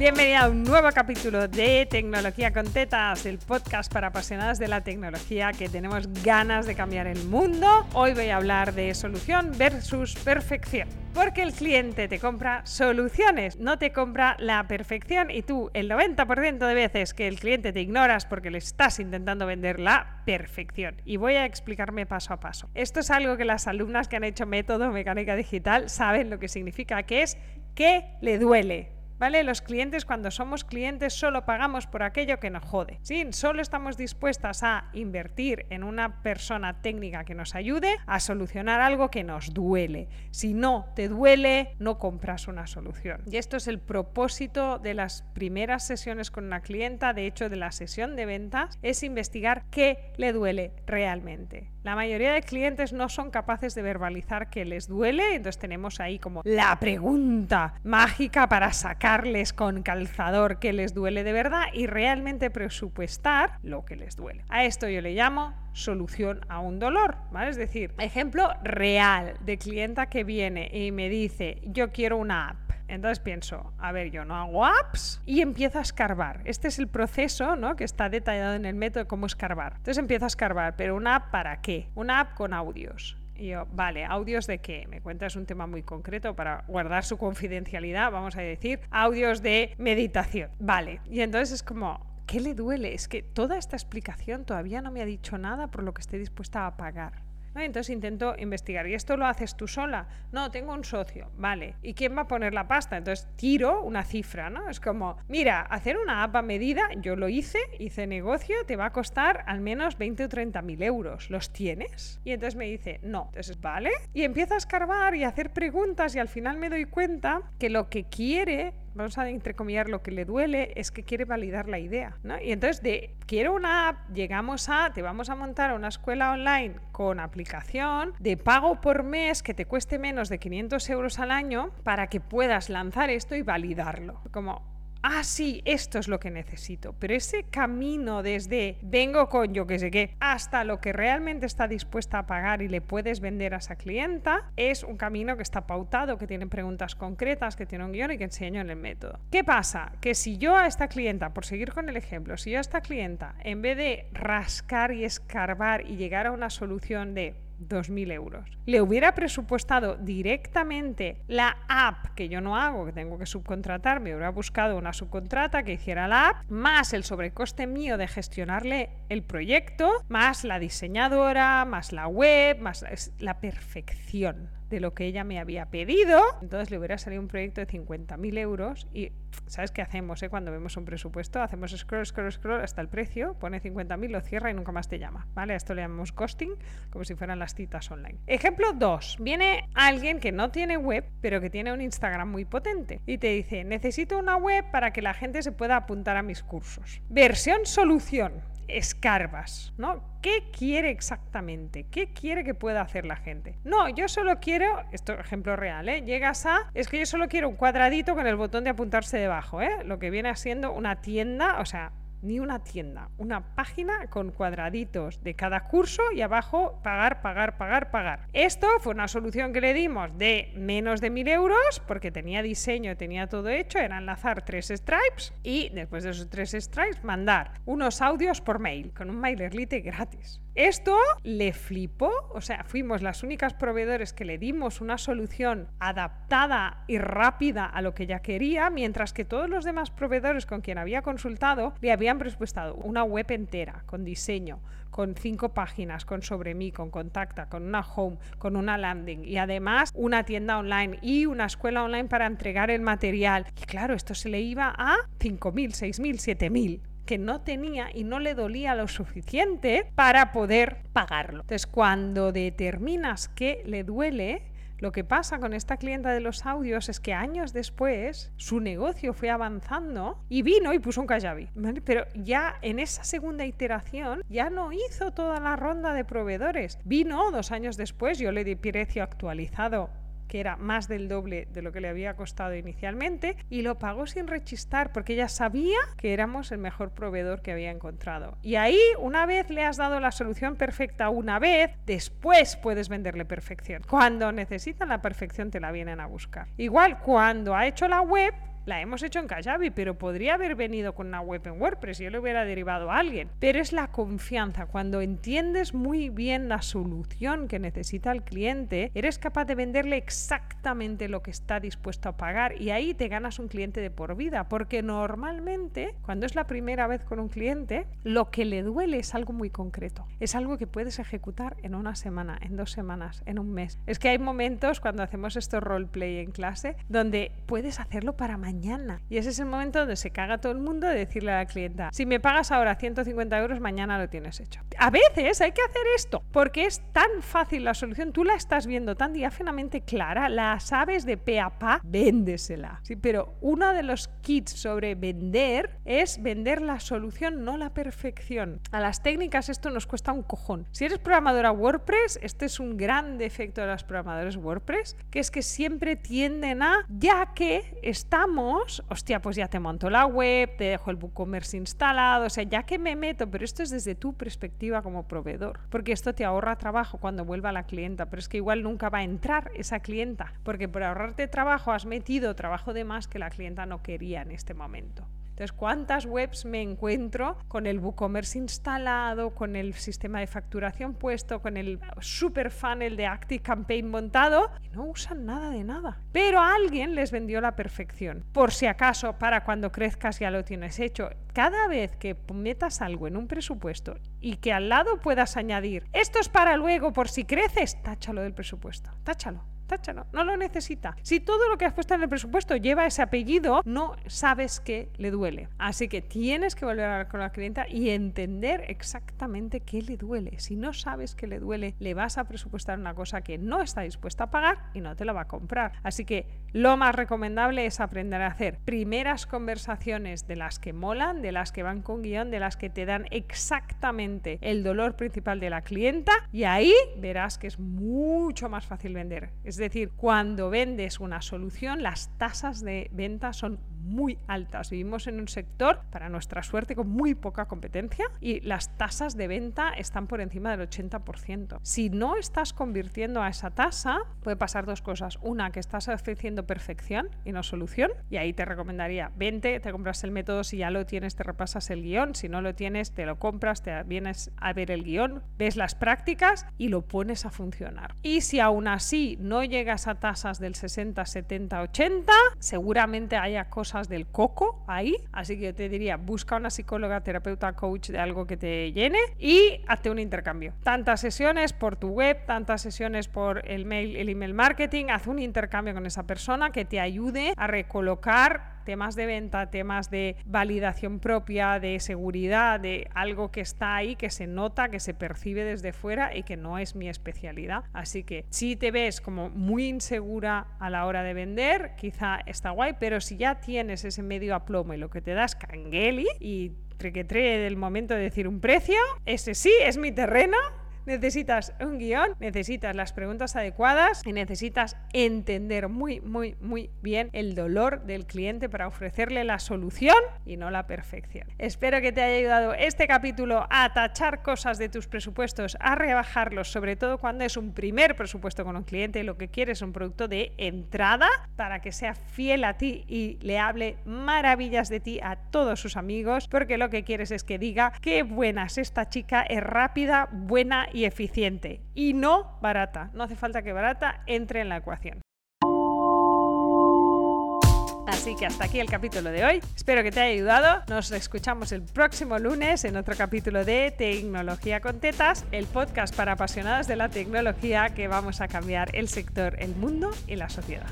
Bienvenida a un nuevo capítulo de Tecnología con Tetas, el podcast para apasionadas de la tecnología que tenemos ganas de cambiar el mundo. Hoy voy a hablar de solución versus perfección. Porque el cliente te compra soluciones, no te compra la perfección y tú el 90% de veces que el cliente te ignoras porque le estás intentando vender la perfección. Y voy a explicarme paso a paso. Esto es algo que las alumnas que han hecho método mecánica digital saben lo que significa, que es que le duele ¿Vale? Los clientes, cuando somos clientes, solo pagamos por aquello que nos jode. Sí, solo estamos dispuestas a invertir en una persona técnica que nos ayude a solucionar algo que nos duele. Si no te duele, no compras una solución. Y esto es el propósito de las primeras sesiones con una clienta, de hecho, de la sesión de ventas, es investigar qué le duele realmente. La mayoría de clientes no son capaces de verbalizar que les duele, entonces tenemos ahí como la pregunta mágica para sacarles con calzador que les duele de verdad y realmente presupuestar lo que les duele. A esto yo le llamo solución a un dolor, ¿vale? Es decir, ejemplo real de clienta que viene y me dice, yo quiero una app entonces pienso, a ver, yo no hago apps y empiezo a escarbar. Este es el proceso ¿no? que está detallado en el método cómo escarbar. Entonces empiezo a escarbar, pero una app para qué? Una app con audios. Y yo, vale, ¿audios de qué? Me cuentas un tema muy concreto para guardar su confidencialidad, vamos a decir, audios de meditación. Vale, y entonces es como, ¿qué le duele? Es que toda esta explicación todavía no me ha dicho nada por lo que esté dispuesta a pagar. Entonces intento investigar. ¿Y esto lo haces tú sola? No, tengo un socio. Vale. ¿Y quién va a poner la pasta? Entonces tiro una cifra, ¿no? Es como, mira, hacer una app a medida, yo lo hice, hice negocio, te va a costar al menos 20 o 30 mil euros. ¿Los tienes? Y entonces me dice, no. Entonces, ¿vale? Y empiezo a escarbar y a hacer preguntas y al final me doy cuenta que lo que quiere vamos a entrecomillar, lo que le duele es que quiere validar la idea. ¿no? Y entonces de quiero una app, llegamos a, te vamos a montar una escuela online con aplicación de pago por mes que te cueste menos de 500 euros al año para que puedas lanzar esto y validarlo. Como, ah, sí, esto es lo que necesito. Pero ese camino desde vengo con yo que sé qué hasta lo que realmente está dispuesta a pagar y le puedes vender a esa clienta es un camino que está pautado, que tiene preguntas concretas, que tiene un guion y que enseño en el método. ¿Qué pasa? Que si yo a esta clienta, por seguir con el ejemplo, si yo a esta clienta, en vez de rascar y escarbar y llegar a una solución de 2.000 euros. Le hubiera presupuestado directamente la app, que yo no hago, que tengo que subcontratar, me hubiera buscado una subcontrata que hiciera la app, más el sobrecoste mío de gestionarle el proyecto, más la diseñadora, más la web, más la perfección de lo que ella me había pedido. Entonces le hubiera salido un proyecto de 50.000 euros y ¿sabes qué hacemos eh? cuando vemos un presupuesto? Hacemos scroll, scroll, scroll hasta el precio, pone 50.000, lo cierra y nunca más te llama. ¿Vale? A esto le llamamos costing, como si fueran las citas online. Ejemplo 2. Viene alguien que no tiene web, pero que tiene un Instagram muy potente y te dice, necesito una web para que la gente se pueda apuntar a mis cursos. Versión solución escarbas, ¿no? ¿Qué quiere exactamente? ¿Qué quiere que pueda hacer la gente? No, yo solo quiero, esto es ejemplo real, ¿eh? Llegas a, es que yo solo quiero un cuadradito con el botón de apuntarse debajo, ¿eh? Lo que viene siendo una tienda, o sea, ni una tienda, una página con cuadraditos de cada curso y abajo pagar, pagar, pagar, pagar. Esto fue una solución que le dimos de menos de mil euros porque tenía diseño, tenía todo hecho, era enlazar tres stripes y después de esos tres stripes mandar unos audios por mail con un mailerlite gratis. Esto le flipó, o sea, fuimos las únicas proveedores que le dimos una solución adaptada y rápida a lo que ella quería, mientras que todos los demás proveedores con quien había consultado le habían presupuestado una web entera, con diseño, con cinco páginas, con sobre mí, con contacta, con una home, con una landing y además una tienda online y una escuela online para entregar el material. Y claro, esto se le iba a 5.000, 6.000, 7.000 que no tenía y no le dolía lo suficiente para poder pagarlo. Entonces, cuando determinas que le duele, lo que pasa con esta clienta de los audios es que años después su negocio fue avanzando y vino y puso un Kajabi. Pero ya en esa segunda iteración ya no hizo toda la ronda de proveedores. Vino dos años después, yo le di precio actualizado que era más del doble de lo que le había costado inicialmente, y lo pagó sin rechistar porque ella sabía que éramos el mejor proveedor que había encontrado. Y ahí, una vez le has dado la solución perfecta una vez, después puedes venderle perfección. Cuando necesitan la perfección te la vienen a buscar. Igual, cuando ha hecho la web, la hemos hecho en Kajabi, pero podría haber venido con una web en WordPress y yo le hubiera derivado a alguien. Pero es la confianza. Cuando entiendes muy bien la solución que necesita el cliente, eres capaz de venderle exactamente lo que está dispuesto a pagar y ahí te ganas un cliente de por vida. Porque normalmente, cuando es la primera vez con un cliente, lo que le duele es algo muy concreto. Es algo que puedes ejecutar en una semana, en dos semanas, en un mes. Es que hay momentos cuando hacemos esto roleplay en clase donde puedes hacerlo para mañana. Y ese es el momento donde se caga todo el mundo de decirle a la clienta, si me pagas ahora 150 euros, mañana lo tienes hecho. A veces hay que hacer esto porque es tan fácil la solución, tú la estás viendo tan diáfanamente clara, la sabes de pe a pa, véndesela. Sí, pero uno de los kits sobre vender es vender la solución, no la perfección. A las técnicas esto nos cuesta un cojón. Si eres programadora WordPress, este es un gran defecto de los programadores WordPress, que es que siempre tienden a, ya que estamos, hostia, pues ya te monto la web, te dejo el WooCommerce instalado, o sea, ya que me meto, pero esto es desde tu perspectiva como proveedor, porque esto te ahorra trabajo cuando vuelva la clienta, pero es que igual nunca va a entrar esa clienta, porque por ahorrarte trabajo has metido trabajo de más que la clienta no quería en este momento. Entonces, ¿cuántas webs me encuentro con el WooCommerce instalado, con el sistema de facturación puesto, con el super funnel de Active Campaign montado y no usan nada de nada? Pero alguien les vendió la perfección. Por si acaso, para cuando crezcas ya lo tienes hecho. Cada vez que metas algo en un presupuesto y que al lado puedas añadir, esto es para luego por si creces, táchalo del presupuesto, táchalo no lo necesita. Si todo lo que has puesto en el presupuesto lleva ese apellido, no sabes que le duele. Así que tienes que volver a hablar con la clienta y entender exactamente qué le duele. Si no sabes qué le duele, le vas a presupuestar una cosa que no está dispuesta a pagar y no te la va a comprar. Así que lo más recomendable es aprender a hacer primeras conversaciones de las que molan, de las que van con guion, de las que te dan exactamente el dolor principal de la clienta y ahí verás que es mucho más fácil vender. Es decir, cuando vendes una solución, las tasas de venta son muy altas. Vivimos en un sector, para nuestra suerte, con muy poca competencia y las tasas de venta están por encima del 80%. Si no estás convirtiendo a esa tasa, puede pasar dos cosas. Una, que estás ofreciendo perfección y no solución. Y ahí te recomendaría, vente, te compras el método, si ya lo tienes, te repasas el guion. Si no lo tienes, te lo compras, te vienes a ver el guion, ves las prácticas y lo pones a funcionar. Y si aún así no llegas a tasas del 60, 70, 80, seguramente haya cosas del coco ahí. Así que yo te diría, busca una psicóloga, terapeuta, coach de algo que te llene y hazte un intercambio. Tantas sesiones por tu web, tantas sesiones por el mail, el email marketing, haz un intercambio con esa persona que te ayude a recolocar temas de venta, temas de validación propia, de seguridad, de algo que está ahí, que se nota, que se percibe desde fuera y que no es mi especialidad. Así que si te ves como muy insegura a la hora de vender, quizá está guay, pero si ya tienes ese medio a plomo y lo que te das cangueli y trequetre del momento de decir un precio, ese sí es mi terreno necesitas un guion, necesitas las preguntas adecuadas y necesitas entender muy, muy, muy bien el dolor del cliente para ofrecerle la solución y no la perfección. Espero que te haya ayudado este capítulo a tachar cosas de tus presupuestos, a rebajarlos, sobre todo cuando es un primer presupuesto con un cliente y lo que quieres es un producto de entrada para que sea fiel a ti y le hable maravillas de ti a todos sus amigos, porque lo que quieres es que diga qué buena es esta chica, es rápida, buena y eficiente y no barata. No hace falta que barata entre en la ecuación. Así que hasta aquí el capítulo de hoy. Espero que te haya ayudado. Nos escuchamos el próximo lunes en otro capítulo de Tecnología con Tetas, el podcast para apasionadas de la tecnología que vamos a cambiar el sector, el mundo y la sociedad.